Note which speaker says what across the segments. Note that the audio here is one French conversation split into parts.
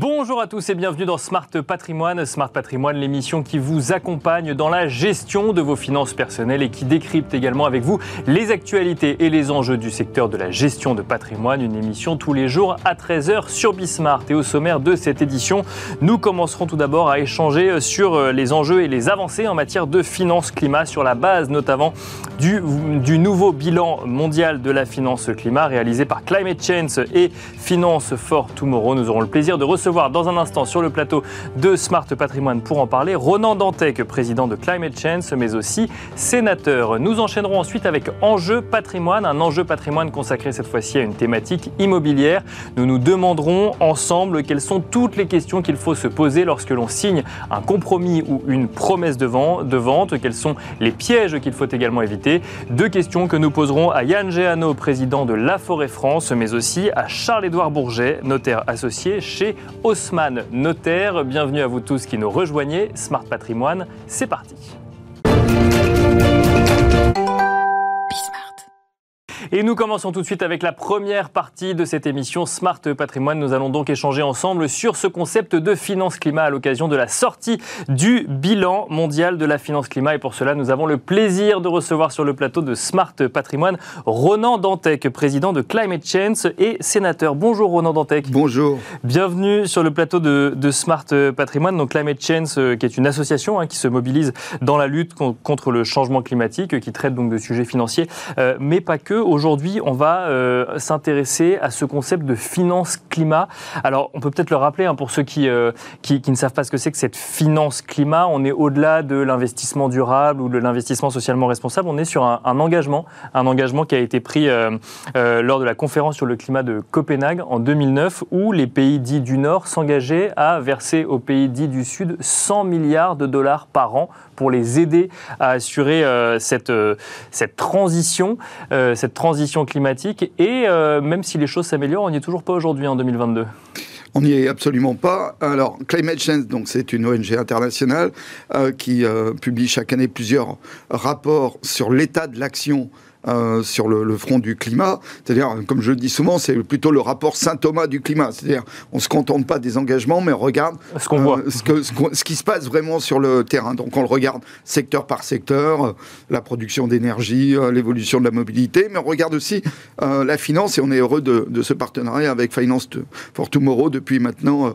Speaker 1: Bonjour à tous et bienvenue dans Smart Patrimoine. Smart Patrimoine, l'émission qui vous accompagne dans la gestion de vos finances personnelles et qui décrypte également avec vous les actualités et les enjeux du secteur de la gestion de patrimoine. Une émission tous les jours à 13h sur Bismart. Et au sommaire de cette édition, nous commencerons tout d'abord à échanger sur les enjeux et les avancées en matière de finances climat sur la base notamment du, du nouveau bilan mondial de la finance climat réalisé par Climate Change et Finance for Tomorrow. Nous aurons le plaisir de recevoir dans un instant sur le plateau de Smart Patrimoine pour en parler Ronan Dantec, président de Climate Change, mais aussi sénateur. Nous enchaînerons ensuite avec Enjeu Patrimoine, un enjeu patrimoine consacré cette fois-ci à une thématique immobilière. Nous nous demanderons ensemble quelles sont toutes les questions qu'il faut se poser lorsque l'on signe un compromis ou une promesse de vente, de vente quels sont les pièges qu'il faut également éviter? Deux questions que nous poserons à Yann Géano, président de La Forêt France, mais aussi à Charles-Édouard Bourget, notaire associé chez Haussmann Notaire. Bienvenue à vous tous qui nous rejoignez. Smart Patrimoine, c'est parti. Et nous commençons tout de suite avec la première partie de cette émission Smart Patrimoine. Nous allons donc échanger ensemble sur ce concept de finance climat à l'occasion de la sortie du bilan mondial de la finance climat. Et pour cela, nous avons le plaisir de recevoir sur le plateau de Smart Patrimoine Ronan Dantec, président de Climate Change et sénateur. Bonjour Ronan Dantec.
Speaker 2: Bonjour.
Speaker 1: Bienvenue sur le plateau de, de Smart Patrimoine. Donc Climate Change, euh, qui est une association hein, qui se mobilise dans la lutte contre le changement climatique, qui traite donc de sujets financiers, euh, mais pas que. Aujourd'hui, on va euh, s'intéresser à ce concept de finance climat. Alors, on peut peut-être le rappeler hein, pour ceux qui, euh, qui, qui, ne savent pas ce que c'est que cette finance climat. On est au-delà de l'investissement durable ou de l'investissement socialement responsable. On est sur un, un, engagement, un engagement qui a été pris euh, lors de la conférence sur le climat de Copenhague en 2009, où les pays dits du Nord s'engageaient à verser aux pays dits du Sud 100 milliards de dollars par an pour les aider à assurer cette, cette transition, cette transition climatique. Et euh, même si les choses s'améliorent, on n'y est toujours pas aujourd'hui en 2022.
Speaker 2: On n'y est absolument pas. Alors, Climate Change, donc c'est une ONG internationale euh, qui euh, publie chaque année plusieurs rapports sur l'état de l'action euh, sur le, le, front du climat. C'est-à-dire, comme je le dis souvent, c'est plutôt le rapport Saint-Thomas du climat. C'est-à-dire, on ne se contente pas des engagements, mais on regarde
Speaker 1: ce, qu'on voit.
Speaker 2: ce, que, ce, ce, qui se passe vraiment sur le terrain. Donc, on le regarde secteur par secteur, euh, la production d'énergie, euh, l'évolution de la mobilité, mais on regarde aussi euh, la finance et on est heureux de, de, ce partenariat avec Finance for Tomorrow depuis maintenant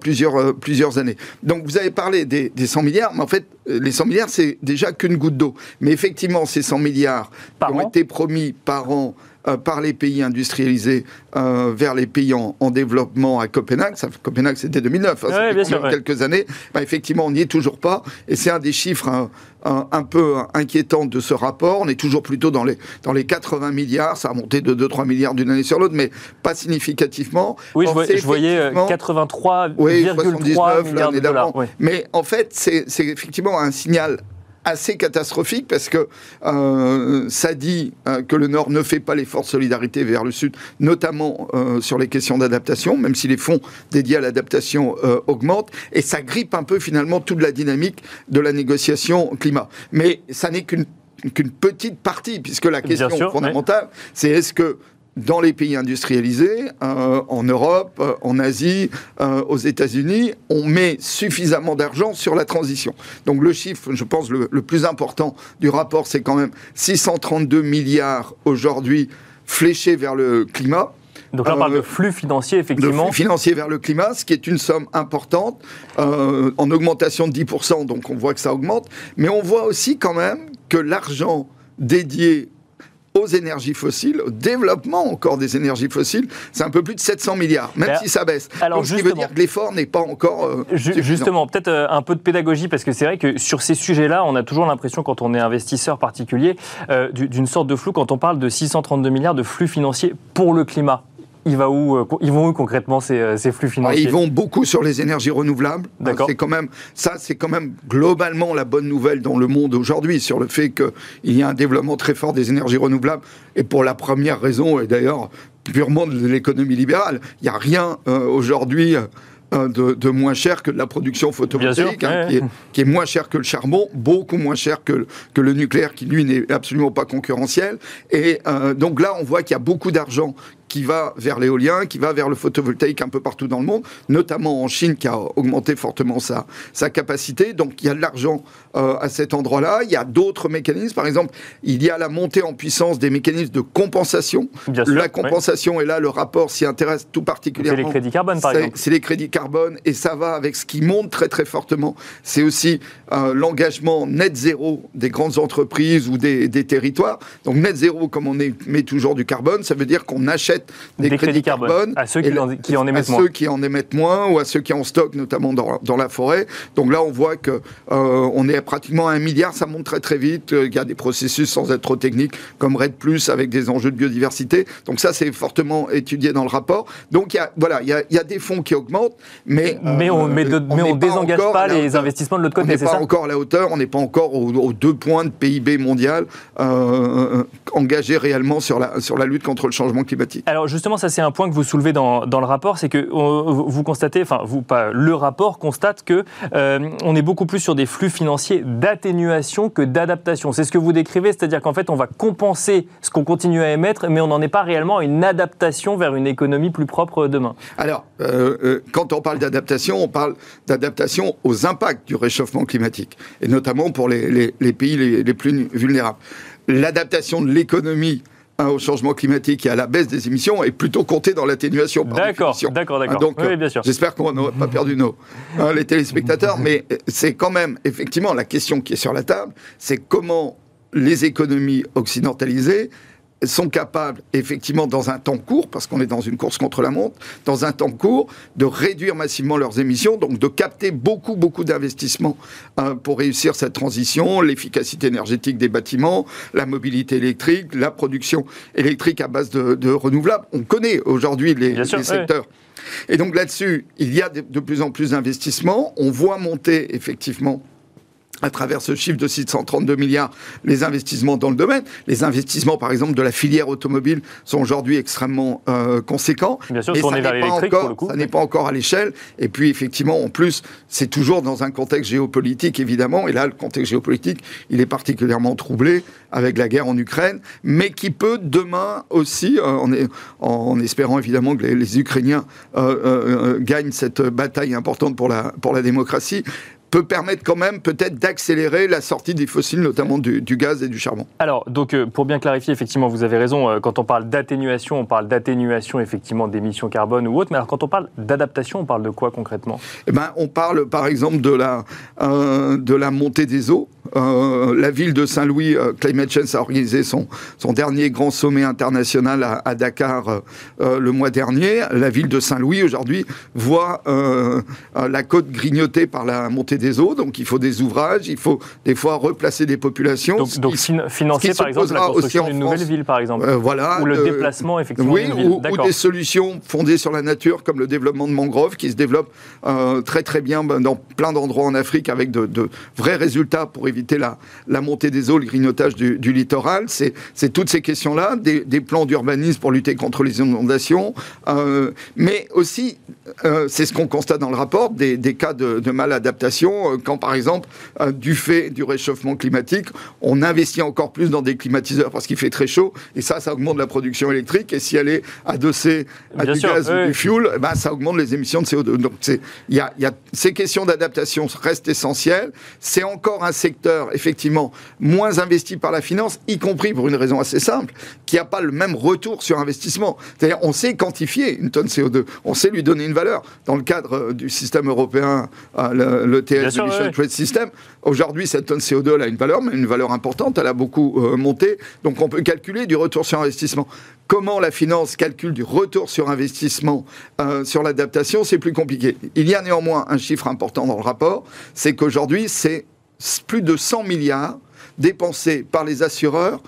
Speaker 2: plusieurs, plusieurs années. Donc, vous avez parlé des, des 100 milliards, mais en fait, les 100 milliards, c'est déjà qu'une goutte d'eau. Mais effectivement, ces 100 milliards
Speaker 1: par
Speaker 2: promis par an euh, par les pays industrialisés euh, vers les pays en, en, développement à Copenhague. Ça, Copenhague, c'était 2009, hein,
Speaker 1: ouais,
Speaker 2: ça fait
Speaker 1: sûr,
Speaker 2: quelques ouais. années? Bah, effectivement, on n'y est toujours pas. Et c'est un des chiffres un, un, un, peu inquiétants de ce rapport. On est toujours plutôt dans les, dans les 80 milliards. Ça a monté de 2-3 milliards d'une année sur l'autre, mais pas significativement.
Speaker 1: Oui, Or, je, voyais, je voyais 83,3 oui, milliards de dollars. Oui.
Speaker 2: Mais en fait, c'est effectivement un signal assez catastrophique parce que euh, ça dit euh, que le Nord ne fait pas l'effort de solidarité vers le Sud, notamment euh, sur les questions d'adaptation, même si les fonds dédiés à l'adaptation euh, augmentent, et ça grippe un peu finalement toute la dynamique de la négociation climat. Mais ça n'est qu'une qu'une petite partie, puisque la question
Speaker 1: sûr,
Speaker 2: fondamentale, oui. c'est est-ce que dans les pays industrialisés, euh, en Europe, euh, en Asie, euh, aux États-Unis, on met suffisamment d'argent sur la transition. Donc le chiffre, je pense, le, le plus important du rapport, c'est quand même 632 milliards aujourd'hui fléchés vers le climat.
Speaker 1: Donc là, on parle euh, de flux financiers, effectivement.
Speaker 2: De flux financiers vers le climat, ce qui est une somme importante, euh, en augmentation de 10%, donc on voit que ça augmente. Mais on voit aussi quand même que l'argent dédié aux énergies fossiles, au développement encore des énergies fossiles, c'est un peu plus de 700 milliards, même alors, si ça baisse.
Speaker 1: Alors
Speaker 2: Donc, ce qui veut dire que l'effort n'est pas encore. Euh,
Speaker 1: justement, peut-être euh, un peu de pédagogie, parce que c'est vrai que sur ces sujets-là, on a toujours l'impression, quand on est investisseur particulier, euh, d'une sorte de flou quand on parle de 632 milliards de flux financiers pour le climat il va où, euh, ils vont où concrètement ces, euh, ces flux financiers
Speaker 2: Ils vont beaucoup sur les énergies renouvelables.
Speaker 1: D'accord.
Speaker 2: C'est quand même ça, c'est quand même globalement la bonne nouvelle dans le monde aujourd'hui sur le fait qu'il y a un développement très fort des énergies renouvelables. Et pour la première raison, et d'ailleurs purement de l'économie libérale, il n'y a rien euh, aujourd'hui. De, de, moins cher que de la production photovoltaïque,
Speaker 1: hein,
Speaker 2: ouais. qui, est, qui, est, moins cher que le charbon, beaucoup moins cher que, que le nucléaire, qui lui n'est absolument pas concurrentiel. Et euh, donc là, on voit qu'il y a beaucoup d'argent qui va vers l'éolien, qui va vers le photovoltaïque un peu partout dans le monde, notamment en Chine qui a augmenté fortement sa, sa capacité. Donc il y a de l'argent euh, à cet endroit-là. Il y a d'autres mécanismes. Par exemple, il y a la montée en puissance des mécanismes de compensation. la compensation, et là, le rapport s'y intéresse tout particulièrement.
Speaker 1: C'est les crédits carbone, par exemple.
Speaker 2: C'est les crédits carbone, et ça va avec ce qui monte très très fortement. C'est aussi euh, l'engagement net zéro des grandes entreprises ou des, territoires. Donc net zéro, comme on met toujours du carbone, ça veut dire qu'on achète des, crédits, carbone,
Speaker 1: à ceux qui, en, qui en émettent
Speaker 2: à ceux qui en émettent moins ou à ceux qui en stockent, notamment dans, dans la forêt. Donc là, on voit que euh, on est pratiquement à un milliard, ça monte très très vite. Il y a des processus sans être trop techniques, comme RED Plus avec des enjeux de biodiversité. Donc ça, c'est fortement étudié dans le rapport. Donc il y a, voilà, il y a, il y a des fonds qui augmentent, mais
Speaker 1: mais on, mais, on, désengage pas, les investissements de l'autre côté.
Speaker 2: On n'est pas encore à la hauteur, on n'est pas encore aux, deux points de PIB mondial euh, engagés réellement sur la sur la lutte contre le changement climatique.
Speaker 1: Alors justement, ça c'est un point que vous soulevez dans, dans le rapport, c'est que euh, vous constatez, enfin vous pas, le rapport constate que euh, on est beaucoup plus sur des flux financiers d'atténuation que d'adaptation. C'est ce que vous décrivez, c'est-à-dire qu'en fait, on va compenser ce qu'on continue à émettre, mais on n'en est pas réellement à une adaptation vers une économie plus propre demain.
Speaker 2: Alors, euh, quand on parle d'adaptation, on parle d'adaptation aux impacts du réchauffement climatique, et notamment pour les, pays les, les plus vulnérables. L'adaptation de l'économie Hein, au changement climatique et à la baisse des émissions est plutôt compté dans l'atténuation.
Speaker 1: D'accord, d'accord, d'accord.
Speaker 2: donc, j'espère qu'on n'aura pas perdu nos, hein, les téléspectateurs, mais c'est quand même, effectivement, la question qui est sur la table, c'est comment les économies occidentalisées sont capables, effectivement, dans un temps court, parce qu'on est dans une course contre la montre, dans un temps court, de réduire massivement leurs émissions, donc de capter beaucoup, beaucoup d'investissements hein, pour réussir cette transition, l'efficacité énergétique des bâtiments, la mobilité électrique, la production électrique à base de, renouvelables. On connaît aujourd'hui les, secteurs. Et donc là-dessus, il y a de plus en plus d'investissements. On voit monter effectivement à travers ce chiffre de 632 milliards, les investissements dans le domaine. Les investissements, par exemple, de la filière automobile sont aujourd'hui extrêmement euh, conséquents.
Speaker 1: Bien sûr,
Speaker 2: coup. Ça n'est pas encore à l'échelle. Et puis, effectivement, en plus, c'est toujours dans un contexte géopolitique, évidemment. Et là, le contexte géopolitique, il est particulièrement troublé avec la guerre en Ukraine, mais qui peut demain aussi, euh, en, en, espérant évidemment que les, Ukrainiens euh, euh, gagnent cette bataille importante pour la, pour la démocratie, peut permettre quand même peut-être d'accélérer la sortie des fossiles, notamment du, gaz et du charbon.
Speaker 1: Alors, donc, euh, pour bien clarifier, effectivement, vous avez raison, euh, quand on parle d'atténuation, on parle d'atténuation, effectivement, d'émissions carbone ou autre, mais alors quand on parle d'adaptation, on parle de quoi concrètement?
Speaker 2: Eh ben, On parle, par exemple, de la, euh, de la montée des eaux. La ville de Saint-Louis, Climate Change, a organisé son, son dernier grand sommet international à, à Dakar le mois dernier. La ville de Saint-Louis, aujourd'hui, voit la côte grignotée par la montée des eaux, donc il faut des ouvrages, il faut des fois replacer des populations.
Speaker 1: Donc, financer par exemple la construction d'une nouvelle ville, par exemple.
Speaker 2: Euh, voilà.
Speaker 1: Ou le, déplacement, effectivement.
Speaker 2: Oui, ou, des solutions fondées sur la nature, comme le développement de mangroves, qui se développe euh, très très bien ben, dans plein d'endroits en Afrique, avec de, vrais résultats pour éviter la, la montée des eaux, le grignotage du, littoral. C'est toutes ces questions-là, des, plans d'urbanisme pour lutter contre les inondations, euh, mais aussi, c'est ce qu'on constate dans le rapport, des, des cas de, de maladaptation euh, quand, par exemple, euh, du fait du réchauffement climatique, on investit encore plus dans des climatiseurs parce qu'il fait très chaud, et ça, ça augmente la production électrique, et si elle est adossée à du gaz ou du fuel, eh ben, ça augmente les émissions de CO2. Donc, y a, y a, ces questions d'adaptation restent essentielles. C'est encore un secteur, effectivement, moins investi par la finance, y compris pour une raison assez simple, qui n'a pas le même retour sur investissement. C'est-à-dire, on sait quantifier une tonne CO2, on sait lui donner une valeur. Dans le cadre euh, du système européen, le, le Trade System. Aujourd'hui, cette tonne CO2 elle a une valeur, mais une valeur importante, elle a beaucoup euh, monté. Donc on peut calculer du retour sur investissement. Comment la finance calcule du retour sur investissement euh, sur l'adaptation, c'est plus compliqué. Il y a néanmoins un chiffre important dans le rapport, c'est qu'aujourd'hui, c'est plus de 100 milliards dépensés par les assureurs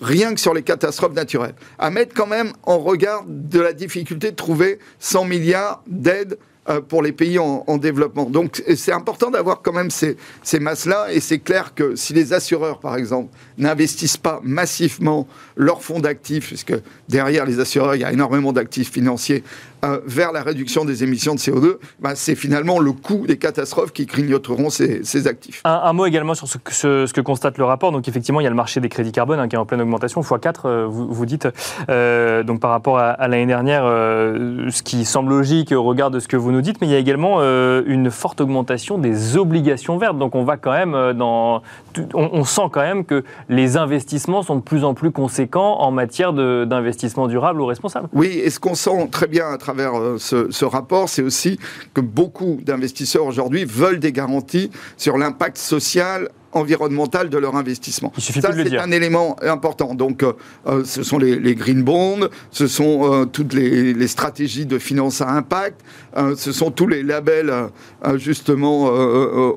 Speaker 2: rien que sur les catastrophes naturelles. À mettre quand même en regard de la difficulté de trouver 100 milliards d'aides euh, pour les pays en, développement. Donc c'est important d'avoir quand même ces, ces masses-là, et c'est clair que si les assureurs, par exemple, n'investissent pas massivement leurs fonds d'actifs, puisque derrière les assureurs, il y a énormément d'actifs financiers, euh, vers la réduction des émissions de CO2, bah, c'est finalement le coût des catastrophes qui grignoteront ces, actifs.
Speaker 1: Un, mot également sur ce que, ce, que, constate le rapport. Donc effectivement, il y a le marché des crédits carbone hein, qui est en pleine augmentation, x4, euh, vous, vous, dites. Euh, donc par rapport à, l'année dernière, ce qui semble logique au regard de ce que vous nous dites, mais il y a également une forte augmentation des obligations vertes. Donc on va quand même dans... On, on, sent quand même que les investissements sont de plus en plus conséquents en matière d'investissement durable ou responsable.
Speaker 2: Oui, et ce qu'on sent très bien à travers euh, ce, rapport, c'est aussi que beaucoup d'investisseurs aujourd'hui veulent des garanties sur l'impact social environnemental de leur investissement.
Speaker 1: Il Ça,
Speaker 2: c'est un élément important. Donc, euh, euh, ce sont les, green bonds, ce sont toutes les, stratégies de finance à impact, ce sont tous les labels, justement,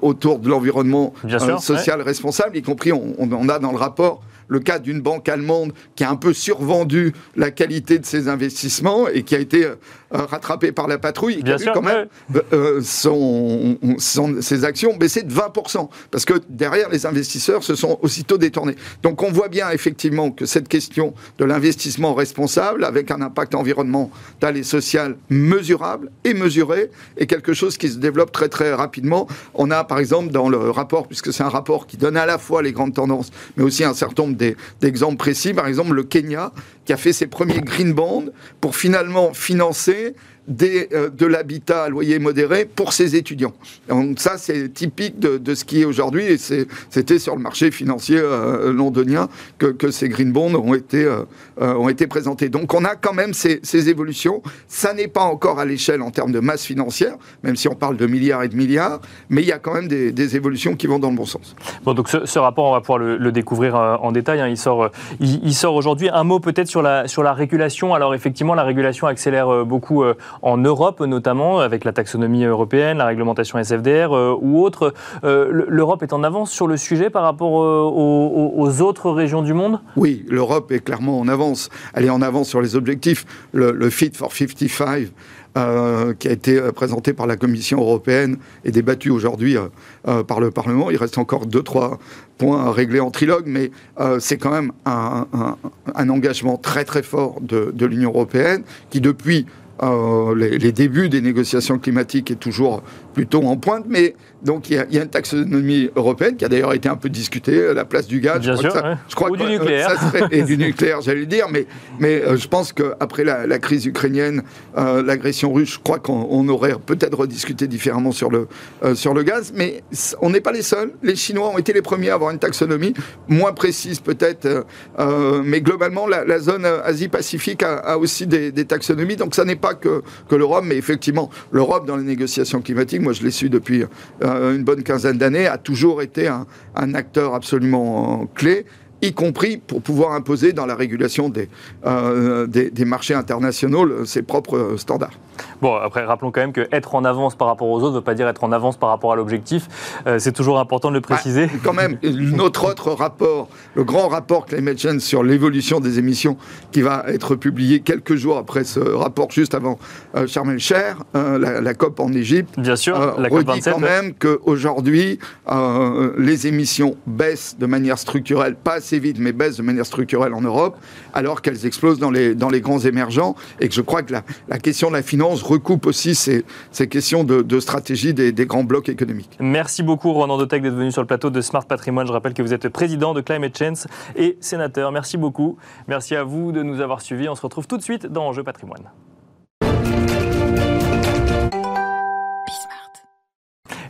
Speaker 2: autour de l'environnement social responsable, y compris, on, on, a dans le rapport le cas d'une banque allemande qui a un peu survendu la qualité de ses investissements et qui a été euh, rattrapé par la patrouille, qui a vu quand même euh, son, ses actions baisser de 20%, parce que derrière, les investisseurs se sont aussitôt détournés. Donc on voit bien effectivement que cette question de l'investissement responsable, avec un impact environnemental et social mesurable et mesuré, est quelque chose qui se développe très très rapidement. On a par exemple dans le rapport, puisque c'est un rapport qui donne à la fois les grandes tendances, mais aussi un certain nombre d'exemples précis. Par exemple, le Kenya, qui a fait ses premiers green bonds pour finalement financer euh, de l'habitat à loyer modéré pour ses étudiants. Donc ça, c'est typique de, de, ce qui est aujourd'hui, et c'était sur le marché financier euh, londonien que, que, ces green bonds ont été, euh, ont été présentés. Donc on a quand même ces, ces évolutions. Ça n'est pas encore à l'échelle en termes de masse financière, même si on parle de milliards et de milliards, mais il y a quand même des, des évolutions qui vont dans le bon sens.
Speaker 1: Bon, donc ce, rapport, on va pouvoir le, découvrir en détail. Hein. Il sort, il sort aujourd'hui. Un mot peut-être sur la, sur la régulation. Alors effectivement, la régulation accélère beaucoup en Europe notamment, avec la taxonomie européenne, la réglementation SFDR euh, ou autre. Euh, L'Europe est en avance sur le sujet par rapport euh, aux, autres régions du monde?
Speaker 2: Oui, l'Europe est clairement en avance. Elle est en avance sur les objectifs. Le, Fit for 55, qui a été présenté par la Commission européenne et débattu aujourd'hui par le Parlement. Il reste encore deux, trois points à régler en trilogue, mais c'est quand même un, engagement très très fort de l'Union européenne qui, depuis euh, les, les, débuts des négociations climatiques est toujours plutôt en pointe, mais donc il y, a une taxonomie européenne qui a d'ailleurs été un peu discutée, la place du gaz.
Speaker 1: Bien
Speaker 2: je
Speaker 1: sûr,
Speaker 2: je crois
Speaker 1: Ou du nucléaire.
Speaker 2: et du nucléaire, j'allais dire, mais, mais euh, je pense qu'après la, la, crise ukrainienne, euh, l'agression russe, je crois qu'on aurait peut-être rediscuté différemment sur le, sur le gaz, mais on n'est pas les seuls. Les Chinois ont été les premiers à avoir une taxonomie, moins précise peut-être, mais globalement, la, zone Asie-Pacifique a, aussi des, des, taxonomies, donc ça n'est pas que, l'Europe, mais effectivement, l'Europe dans les négociations climatiques, moi je l'ai su depuis euh, une bonne quinzaine d'années, a toujours été un, acteur absolument clé y compris pour pouvoir imposer dans la régulation des, euh, des, marchés internationaux ses propres standards.
Speaker 1: Bon, après, rappelons quand même qu'être en avance par rapport aux autres ne veut pas dire être en avance par rapport à l'objectif. Euh, c'est toujours important de le préciser.
Speaker 2: quand même, notre autre rapport, le grand rapport Climate Change sur l'évolution des émissions, qui va être publié quelques jours après ce rapport, juste avant euh, Sharm el-Cher, euh, la, COP en Égypte,
Speaker 1: Bien sûr, la
Speaker 2: redit quand même qu'aujourd'hui, les émissions baissent de manière structurelle, pas assez vite, mais baissent de manière structurelle en Europe, alors qu'elles explosent dans les, dans les grands émergents, et que je crois que la, la question de la finance recoupe aussi ces, ces questions de, stratégie des, grands blocs économiques.
Speaker 1: Merci beaucoup Ronan Dotec d'être venu sur le plateau de Smart Patrimoine. Je rappelle que vous êtes président de Climate Change et sénateur. Merci beaucoup. Merci à vous de nous avoir suivis. On se retrouve tout de suite dans Enjeu Patrimoine.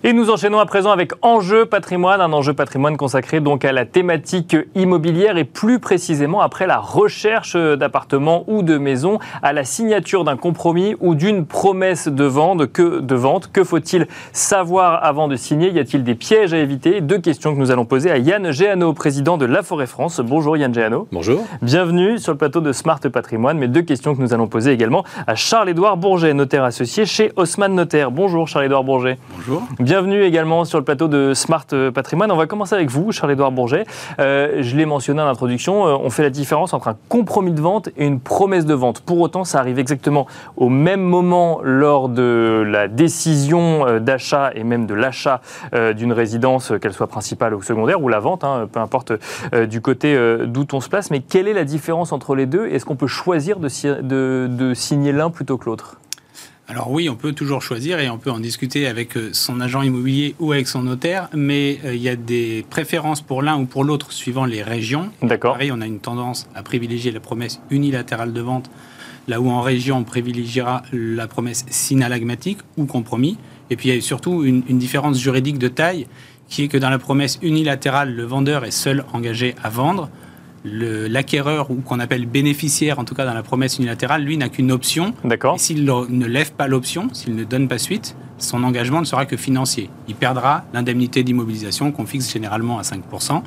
Speaker 1: Et nous enchaînons à présent avec Enjeu patrimoine, un enjeu patrimoine consacré donc à la thématique immobilière et plus précisément après la recherche d'appartements ou de maisons, à la signature d'un compromis ou d'une promesse de vente. Que, de vente. que faut-il savoir avant de signer? Y a-t-il des pièges à éviter? Deux questions que nous allons poser à Yann Géano, président de La Forêt France. Bonjour Yann Géano.
Speaker 3: Bonjour.
Speaker 1: Bienvenue sur le plateau de Smart Patrimoine. Mais deux questions que nous allons poser également à Charles-Édouard Bourget, notaire associé chez Haussmann Notaire. Bonjour Charles-Édouard Bourget.
Speaker 3: Bonjour.
Speaker 1: Bienvenue également sur le plateau de Smart Patrimoine. On va commencer avec vous, Charles-Édouard Bourget. Euh, je l'ai mentionné en introduction, euh, on fait la différence entre un compromis de vente et une promesse de vente. Pour autant, ça arrive exactement au même moment lors de la décision euh, d'achat et même de l'achat d'une résidence, qu'elle soit principale ou secondaire, ou la vente, hein, peu importe du côté d'où on se place. Mais quelle est la différence entre les deux? Est-ce qu'on peut choisir de, de signer l'un plutôt que l'autre?
Speaker 3: Alors oui, on peut toujours choisir et on peut en discuter avec euh, son agent immobilier ou avec son notaire, mais euh, il y a des préférences pour l'un ou pour l'autre suivant les régions.
Speaker 1: D'accord.
Speaker 3: Pareil, on a une tendance à privilégier la promesse unilatérale de vente, là où en région on privilégiera la promesse synalagmatique ou compromis. Et puis il y a surtout une, une différence juridique de taille qui est que dans la promesse unilatérale, le vendeur est seul engagé à vendre l'acquéreur ou qu'on appelle bénéficiaire, en tout cas dans la promesse unilatérale, lui n'a qu'une option.
Speaker 1: D'accord.
Speaker 3: S'il ne lève pas l'option, s'il ne donne pas suite, son engagement ne sera que financier. Il perdra l'indemnité d'immobilisation qu'on fixe généralement à 5%.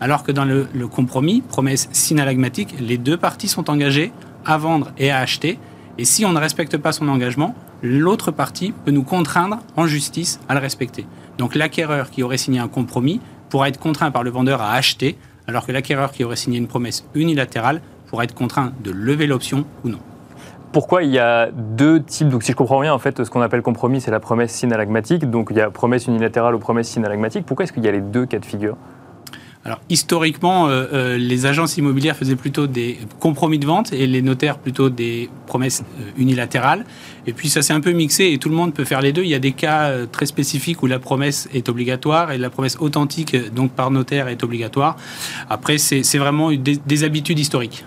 Speaker 3: Alors que dans le, compromis, promesse synalagmatique, les deux parties sont engagées à vendre et à acheter. Et si on ne respecte pas son engagement, l'autre partie peut nous contraindre en justice à le respecter. Donc l'acquéreur qui aurait signé un compromis pourra être contraint par le vendeur à acheter alors que l'acquéreur qui aurait signé une promesse unilatérale pourrait être contraint de lever l'option ou non.
Speaker 1: Pourquoi il y a deux types? Donc, si je comprends bien, en fait, ce qu'on appelle compromis, c'est la promesse synalagmatique. Donc, il y a promesse unilatérale ou promesse synalagmatique. Pourquoi est-ce qu'il y a les deux cas de figure?
Speaker 3: Alors historiquement, euh, euh, les agences immobilières faisaient plutôt des compromis de vente et les notaires plutôt des promesses euh, unilatérales. Et puis ça s'est un peu mixé et tout le monde peut faire les deux. Il y a des cas très spécifiques où la promesse est obligatoire et la promesse authentique, donc par notaire, est obligatoire. Après, c'est vraiment des, habitudes historiques.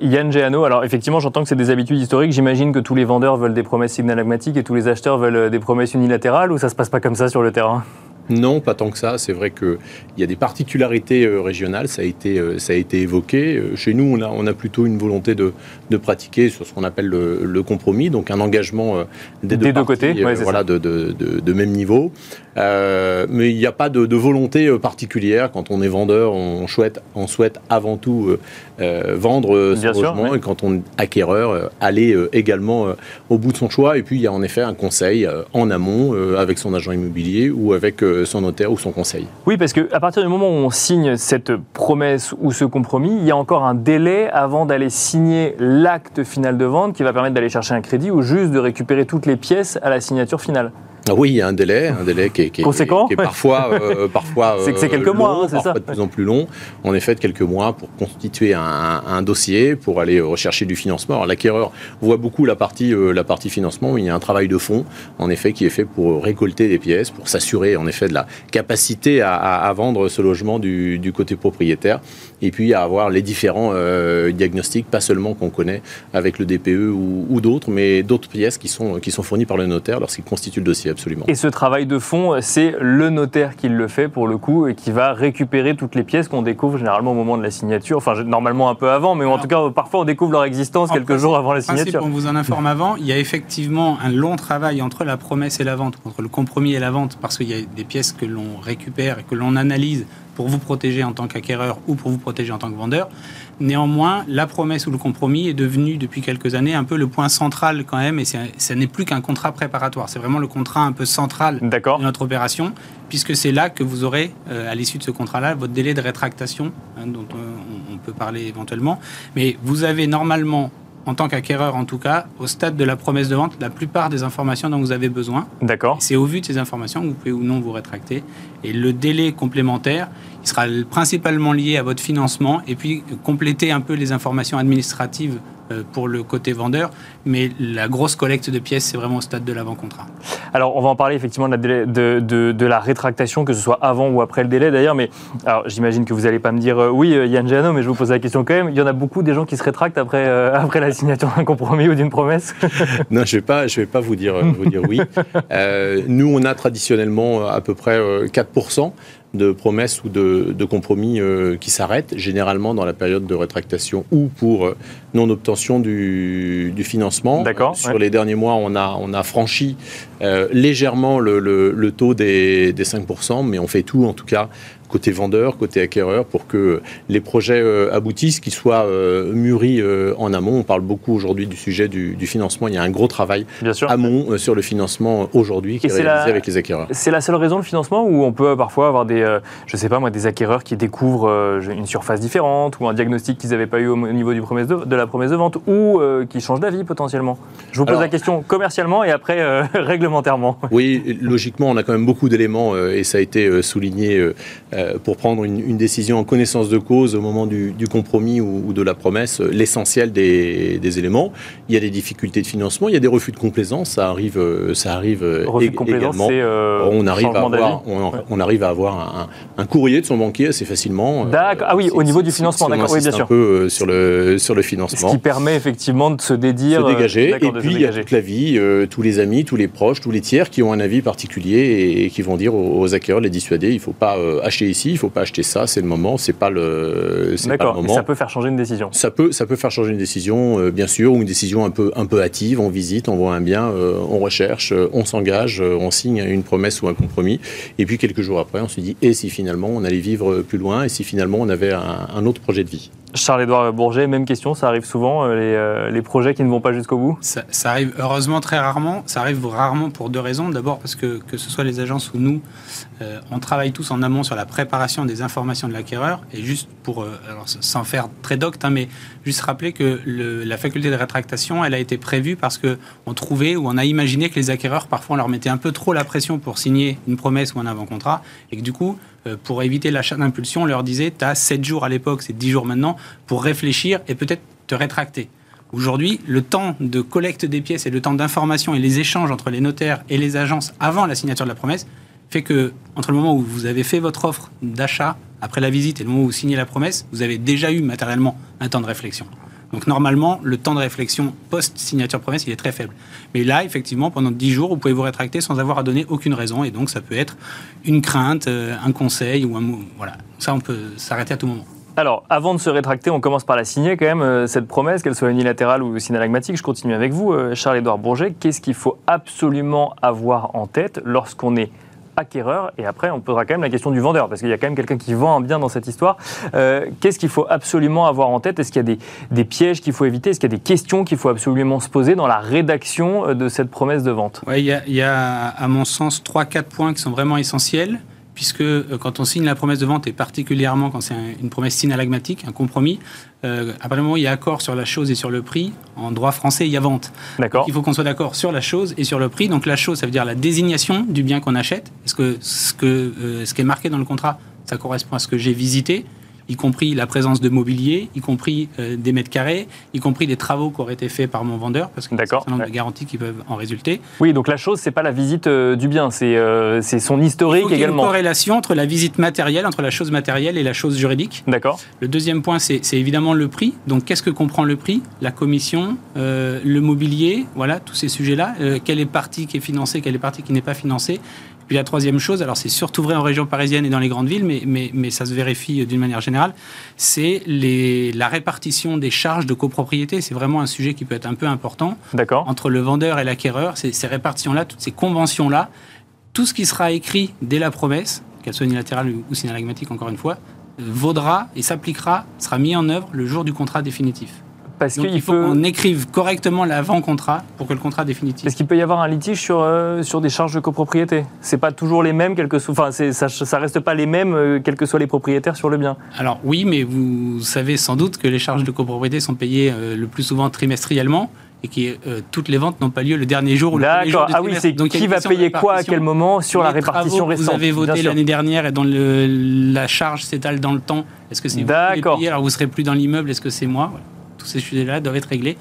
Speaker 1: Yann Géano, alors effectivement, j'entends que c'est des habitudes historiques. J'imagine que tous les vendeurs veulent des promesses signalagmatiques et tous les acheteurs veulent des promesses unilatérales ou ça se passe pas comme ça sur le terrain?
Speaker 4: Non, pas tant que ça. C'est vrai qu'il y a des particularités euh, régionales, ça a été, euh, ça a été évoqué. Euh, chez nous, on a, on a plutôt une volonté de, de pratiquer sur ce qu'on appelle le, compromis, donc un engagement
Speaker 1: des deux, côtés,
Speaker 4: voilà, de, de, de, même niveau. Mais il n'y a pas de, volonté particulière. Quand on est vendeur, on souhaite, on souhaite avant tout vendre son logement, et quand on est acquéreur, aller également au bout de son choix. Et puis, il y a en effet un conseil en amont avec son agent immobilier ou avec son notaire ou son conseil.
Speaker 1: Oui, parce qu'à partir du moment où on signe cette promesse ou ce compromis, il y a encore un délai avant d'aller signer l'acte final de vente qui va permettre d'aller chercher un crédit ou juste de récupérer toutes les pièces à la signature finale.
Speaker 4: Ah oui, il y a un délai, un délai qui est, qui
Speaker 1: Conséquent,
Speaker 4: qui est parfois, euh, parfois
Speaker 1: c'est c'est quelques mois, hein, c'est ça.
Speaker 4: de plus en plus long. En effet, de quelques mois pour constituer un, dossier, pour aller rechercher du financement. Alors l'acquéreur voit beaucoup la partie, euh, la partie financement. Il y a un travail de fond, en effet, qui est fait pour récolter des pièces, pour s'assurer en effet de la capacité à, vendre ce logement du, côté propriétaire, et puis à avoir les différents euh, diagnostics, pas seulement qu'on connaît avec le DPE ou, ou d'autres, mais d'autres pièces qui sont, qui sont fournies par le notaire lorsqu'il constitue le dossier.
Speaker 1: Et ce travail de fond, c'est le notaire qui le fait pour le coup et qui va récupérer toutes les pièces qu'on découvre généralement au moment de la signature. Enfin, normalement un peu avant, mais en tout cas, parfois on découvre leur existence quelques jours avant la signature.
Speaker 3: on vous en informe avant. Il y a effectivement un long travail entre la promesse et la vente, entre le compromis et la vente, parce qu'il y a des pièces que l'on récupère et que l'on analyse pour vous protéger en tant qu'acquéreur ou pour vous protéger en tant que vendeur. Néanmoins, la promesse ou le compromis est devenu depuis quelques années un peu le point central quand même, et ce n'est plus qu'un contrat préparatoire, c'est vraiment le contrat un peu central de notre opération, puisque c'est là que vous aurez, euh, à l'issue de ce contrat-là, votre délai de rétractation, hein, dont on, on peut parler éventuellement. Mais vous avez normalement en tant qu'acquéreur en tout cas, au stade de la promesse de vente, la plupart des informations dont vous avez besoin.
Speaker 1: D'accord.
Speaker 3: C'est au vu de ces informations que vous pouvez ou non vous rétracter. Et le délai complémentaire, il sera principalement lié à votre financement et puis compléter un peu les informations administratives pour le côté vendeur, mais la grosse collecte de pièces, c'est vraiment au stade de l'avant-contrat.
Speaker 1: Alors, on va en parler effectivement de la, de, de, la, rétractation, que ce soit avant ou après le délai d'ailleurs, mais j'imagine que vous n'allez pas me dire euh, oui, euh, Yann Giano, mais je vous pose la question quand même. Il y en a beaucoup des gens qui se rétractent après, après la signature d'un compromis ou d'une promesse
Speaker 4: Non, je ne vais, pas, je vais pas vous dire, vous dire oui. nous, on a traditionnellement à peu près 4% de promesses ou de, compromis euh, qui s'arrêtent, généralement dans la période de rétractation ou pour euh, non-obtention du, financement.
Speaker 1: D'accord.
Speaker 4: Sur les derniers mois, on a, on a franchi euh, légèrement le, taux des, des 5%, mais on fait tout en tout cas côté vendeur, côté acquéreur, pour que les projets euh, aboutissent, qu'ils soient euh, mûris euh, en amont. On parle beaucoup aujourd'hui du sujet du, financement. Il y a un gros travail amont sur le financement aujourd'hui qui est, réalisé avec les acquéreurs.
Speaker 1: C'est la seule raison, le financement, où on peut parfois avoir des, je sais pas moi, des acquéreurs qui découvrent une surface différente ou un diagnostic qu'ils n'avaient pas eu au niveau du promesse de, la promesse de vente ou qui changent d'avis potentiellement? Je vous pose la question commercialement et après réglementairement.
Speaker 4: Oui, logiquement, on a quand même beaucoup d'éléments et ça a été souligné euh, pour prendre une, décision en connaissance de cause au moment du, compromis ou, de la promesse l'essentiel des, éléments. Il y a des difficultés de financement, il y a des refus de complaisance, ça arrive, ça arrive
Speaker 1: refus de complaisance, également.
Speaker 4: on, arrive à avoir, on, arrive à avoir un, courrier de son banquier assez facilement.
Speaker 1: D'accord. Ah oui, au niveau du financement, d'accord. Oui, bien sûr.
Speaker 4: Un peu sur le sur le financement.
Speaker 1: Ce qui permet effectivement de se dédire,
Speaker 4: se dégager. et puis il y a toute la vie, tous les amis, tous les proches, tous les tiers qui ont un avis particulier et, qui vont dire aux, acquéreurs, les dissuader, il ne faut pas acheter ici, il ne faut pas acheter ça, c'est le moment, c'est pas le,
Speaker 1: pas le moment. Ça peut faire changer une décision.
Speaker 4: Ça peut, ça peut faire changer une décision, euh, bien sûr, ou une décision un peu, un peu hâtive. On visite, on voit un bien, euh, on recherche, euh, on s'engage, on signe une promesse ou un compromis. Et puis quelques jours après, on se dit et si finalement on allait vivre plus loin, et si finalement on avait un autre projet de vie?
Speaker 1: Charles-Édouard Bourget, même question, ça arrive souvent, euh, euh, les, projets qui ne vont pas jusqu'au bout
Speaker 3: ça, arrive heureusement très rarement. Ça arrive rarement pour deux raisons. D'abord parce que que ce soit les agences ou nous, euh, on travaille tous en amont sur la préparation des informations de l'acquéreur. Et juste pour, sans faire très docte, hein, mais juste rappeler que la faculté de rétractation, elle a été prévue parce qu'on trouvait ou on a imaginé que les acquéreurs, parfois, on leur mettait un peu trop la pression pour signer une promesse ou un avant-contrat. Et que du coup, euh, pour éviter l'achat d'impulsion, on leur disait, tu as 7 jours à l'époque, c'est 10 jours maintenant, pour réfléchir et peut-être te rétracter. Aujourd'hui, le temps de collecte des pièces et le temps d'information et les échanges entre les notaires et les agences avant la signature de la promesse fait que, entre le moment où vous avez fait votre offre d'achat, après la visite, et le moment où vous signez la promesse, vous avez déjà eu matériellement un temps de réflexion. Donc normalement, le temps de réflexion post-signature promesse, il est très faible. Mais là, effectivement, pendant 10 jours, vous pouvez vous rétracter sans avoir à donner aucune raison. Et donc, ça peut être une crainte, euh, un conseil ou un mot. Voilà. Ça, on peut s'arrêter à tout moment.
Speaker 1: Alors, avant de se rétracter, on commence par la signer quand même, euh, cette promesse, qu'elle soit unilatérale ou synalagmatique. Je continue avec vous, euh, Charles-Édouard Bourget. Qu'est-ce qu'il faut absolument avoir en tête lorsqu'on est acquéreur. Et après, on posera quand même la question du vendeur, parce qu'il y a quand même quelqu'un qui vend un bien dans cette histoire. Euh, qu'est-ce qu'il faut absolument avoir en tête? Est-ce qu'il y a des, pièges qu'il faut éviter? Est-ce qu'il y a des questions qu'il faut absolument se poser dans la rédaction euh, de cette promesse de vente?
Speaker 3: Oui, il y, a, à mon sens, 3-4 points qui sont vraiment essentiels puisque euh, quand on signe la promesse de vente, et particulièrement quand c'est une promesse synalagmatique, un compromis, euh, à partir du moment où il y a accord sur la chose et sur le prix, en droit français, il y a vente.
Speaker 1: D'accord.
Speaker 3: Il faut qu'on soit d'accord sur la chose et sur le prix. Donc la chose, ça veut dire la désignation du bien qu'on achète. Est-ce que ce, que, euh, ce qui est marqué dans le contrat, ça correspond à ce que j'ai visité y compris la présence de mobilier, y compris euh, des mètres carrés, y compris des travaux qui auraient été faits par mon vendeur, parce qu'il y a un certain nombre de garanties qui peuvent en résulter.
Speaker 1: Oui, donc la chose, c'est pas la visite euh, du bien, c'est euh, c'est son historique Il faut également.
Speaker 3: Il y a une corrélation entre la visite matérielle, entre la chose matérielle et la chose juridique.
Speaker 1: D'accord.
Speaker 3: Le deuxième point, c'est évidemment le prix. Donc qu'est-ce que comprend le prix? La commission, le mobilier, voilà, tous ces sujets-là. quelle est partie qui est financée, quelle est partie qui n'est pas financée? Puis la troisième chose, alors c'est surtout vrai en région parisienne et dans les grandes villes, mais, mais, mais ça se vérifie d'une manière générale, c'est la répartition des charges de copropriété. C'est vraiment un sujet qui peut être un peu important entre le vendeur et l'acquéreur. Ces répartitions-là, toutes ces conventions-là, tout ce qui sera écrit dès la promesse, qu'elle soit unilatérale ou synalagmatique encore une fois, vaudra et s'appliquera, sera mis en œuvre le jour du contrat définitif. Parce qu'il faut qu'on écrive correctement l'avant-contrat pour que le contrat définitif.
Speaker 1: Est-ce qu'il peut y avoir un litige sur, euh, sur des charges de copropriété. C'est pas toujours les mêmes, quel que soit, enfin, ça, ça reste pas les mêmes, euh, quels que soient les propriétaires sur le bien.
Speaker 3: Alors oui, mais vous savez sans doute que les charges de copropriété sont payées euh, le plus souvent trimestriellement et que toutes les ventes n'ont pas lieu le dernier jour ou le dernier jour
Speaker 1: Ah oui, c'est qui va payer quoi à quel moment sur la répartition restante
Speaker 3: Vous avez voté l'année dernière et dont le, la charge s'étale dans le temps. Est-ce que c'est vous qui payez? Alors vous serez plus dans l'immeuble Est-ce que c'est moi? Tous ces sujets-là doivent être réglés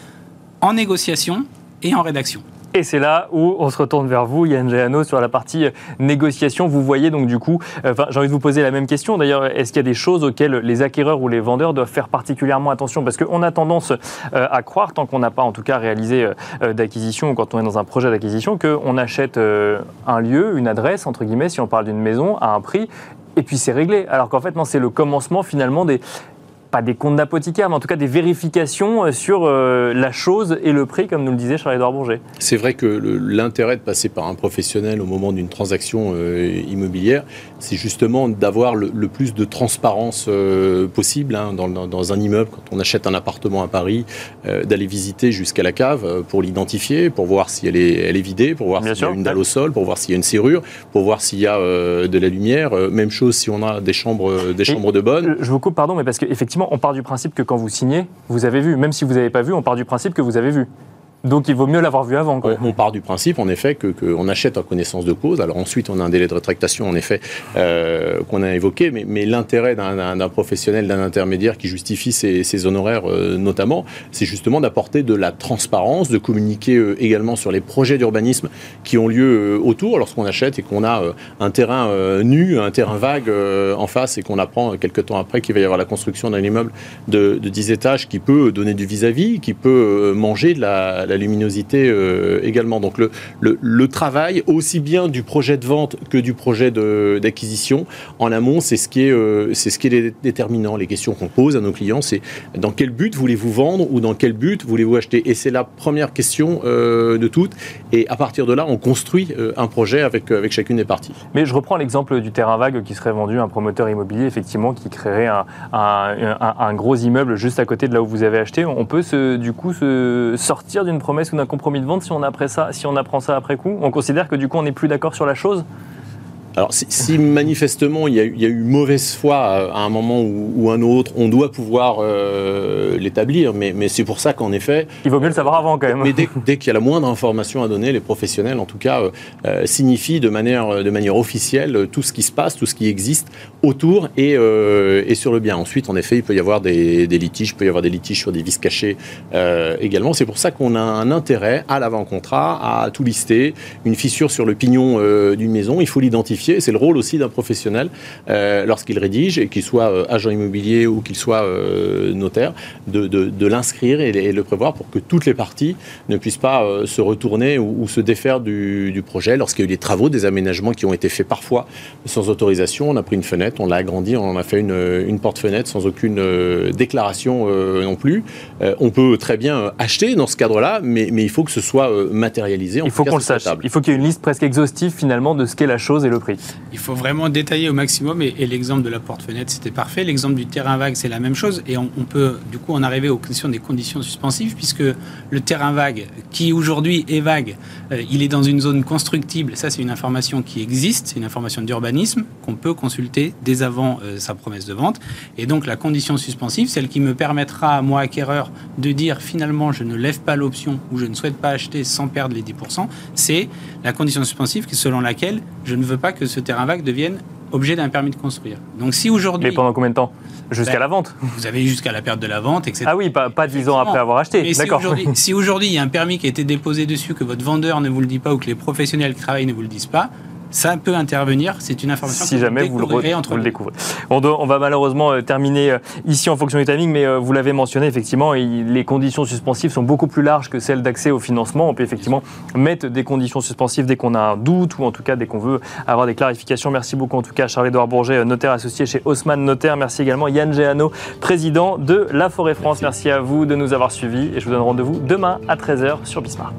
Speaker 3: en négociation et en rédaction.
Speaker 1: Et c'est là où on se retourne vers vous, Yann Géano, sur la partie euh, négociation. Vous voyez donc du coup, euh, j'ai envie de vous poser la même question. D'ailleurs, est-ce qu'il y a des choses auxquelles les acquéreurs ou les vendeurs doivent faire particulièrement attention? Parce qu'on a tendance euh, à croire, tant qu'on n'a pas en tout cas réalisé d'acquisition ou quand on est dans un projet d'acquisition, qu'on achète un lieu, une adresse, entre guillemets, si on parle d'une maison, à un prix, et puis c'est réglé. Alors qu'en fait, non, c'est le commencement finalement des, pas des comptes d'apothicaire, mais en tout cas des vérifications euh, sur euh, la chose et le prix, comme nous le disait Charles-Édouard Bourget.
Speaker 4: C'est vrai que l'intérêt de passer par un professionnel au moment d'une transaction euh, immobilière, c'est justement d'avoir le, plus de transparence possible hein, dans, un immeuble. Quand on achète un appartement à Paris, d'aller visiter jusqu'à la cave pour l'identifier, pour voir si elle est, elle est vidée, pour voir s'il y a une dalle au sol, pour voir s'il y a une serrure, pour voir s'il y a de la lumière. même chose si on a des chambres, des chambres de bonne.
Speaker 1: Je vous coupe, pardon, mais parce qu'effectivement, on part du principe que quand vous signez, vous avez vu. Même si vous n'avez pas vu, on part du principe que vous avez vu. Donc il vaut mieux l'avoir vu avant.
Speaker 4: On, part du principe, en effet, qu'on que achète en connaissance de cause. Alors ensuite, on a un délai de rétractation, en effet, euh, qu'on a évoqué, mais, l'intérêt d'un professionnel, d'un intermédiaire qui justifie ses, honoraires, euh, notamment, c'est justement d'apporter de la transparence, de communiquer euh, également sur les projets d'urbanisme qui ont lieu autour lorsqu'on achète et qu'on a un terrain nu, un terrain vague en face et qu'on apprend quelques temps après qu'il va y avoir la construction d'un immeuble de, de, 10 étages qui peut donner du vis-à-vis, -vis, qui peut manger de la, la luminosité également. Donc le, le, travail aussi bien du projet de vente que du projet d'acquisition en amont, c'est ce qui est, c'est ce qui est déterminant. Les questions qu'on pose à nos clients, c'est dans quel but voulez-vous vendre ou dans quel but voulez-vous acheter? Et c'est la première question euh, de toutes. Et à partir de là, on construit euh, un projet avec, euh, avec chacune des parties.
Speaker 1: Mais je reprends l'exemple du terrain vague qui serait vendu à un promoteur immobilier, effectivement, qui créerait un, un, un, gros immeuble juste à côté de là où vous avez acheté. On peut se, du coup se sortir d'une promesse ou d'un compromis de vente si on, si on apprend ça après coup? On considère que du coup on n'est plus d'accord sur la chose?
Speaker 4: Alors, si, si manifestement il y, a, il y, a, eu mauvaise foi à un moment ou, ou un autre, on doit pouvoir euh, l'établir, mais, mais c'est pour ça qu'en effet.
Speaker 1: Il vaut mieux le savoir avant quand même.
Speaker 4: Mais dès, dès qu'il y a la moindre information à donner, les professionnels, en tout cas, euh, euh, signifient de manière, de manière officielle tout ce qui se passe, tout ce qui existe autour et, euh, et sur le bien. Ensuite, en effet, il peut y avoir des, des litiges, il peut y avoir des litiges sur des vices cachés euh, également. C'est pour ça qu'on a un intérêt à l'avant-contrat, à tout lister. Une fissure sur le pignon euh, d'une maison, il faut l'identifier c'est le rôle aussi d'un professionnel euh, lorsqu'il rédige, et qu'il soit euh, agent immobilier ou qu'il soit euh, notaire, de, de, de l'inscrire et, et, le prévoir pour que toutes les parties ne puissent pas se retourner ou, ou se défaire du, du projet lorsqu'il y a eu des travaux, des aménagements qui ont été faits parfois sans autorisation. On a pris une fenêtre, on l'a agrandi, on en a fait une, une porte-fenêtre sans aucune déclaration non plus. on peut très bien acheter dans ce cadre-là, mais, mais, il faut que ce soit matérialisé.
Speaker 1: il faut qu'on le sache. Il faut qu'il y ait une liste presque exhaustive finalement de ce qu'est la chose et le prix.
Speaker 3: Il faut vraiment détailler au maximum et, l'exemple de la porte-fenêtre, c'était parfait. L'exemple du terrain vague, c'est la même chose. Et on, on, peut du coup en arriver aux questions des conditions suspensives, puisque le terrain vague, qui aujourd'hui est vague, euh, il est dans une zone constructible. Ça, c'est une information qui existe, c'est une information d'urbanisme qu'on peut consulter dès avant euh, sa promesse de vente. Et donc la condition suspensive, celle qui me permettra, moi acquéreur, de dire finalement je ne lève pas l'option ou je ne souhaite pas acheter sans perdre les 10%, c'est la condition suspensive selon laquelle je ne veux pas que ce terrain vague devienne objet d'un permis de construire. Donc si aujourd'hui...
Speaker 1: Mais pendant combien de temps? Jusqu'à ben, la vente
Speaker 3: Vous avez jusqu'à la perte de la vente, etc.
Speaker 1: Ah oui, pas, pas 10 ans après avoir acheté.
Speaker 3: D'accord. Si aujourd'hui il y a un permis qui a été déposé dessus, que votre vendeur ne vous le dit pas ou que les professionnels qui travaillent ne vous le disent pas, ça peut intervenir. C'est une information
Speaker 1: si que jamais vous, vous, le, entre vous le découvrez. On, doit, on, va malheureusement euh, terminer euh, ici en fonction du timing, mais euh, vous l'avez mentionné, effectivement, les conditions suspensives sont beaucoup plus larges que celles d'accès au financement. On peut effectivement mettre des conditions suspensives dès qu'on a un doute ou en tout cas dès qu'on veut avoir des clarifications. Merci beaucoup en tout cas à Charles-Édouard Bourget, notaire associé chez Haussmann Notaire. Merci également Yann Géano, président de La Forêt France. Merci. Merci à vous de nous avoir suivis et je vous donne rendez-vous demain à 13h sur Bismart.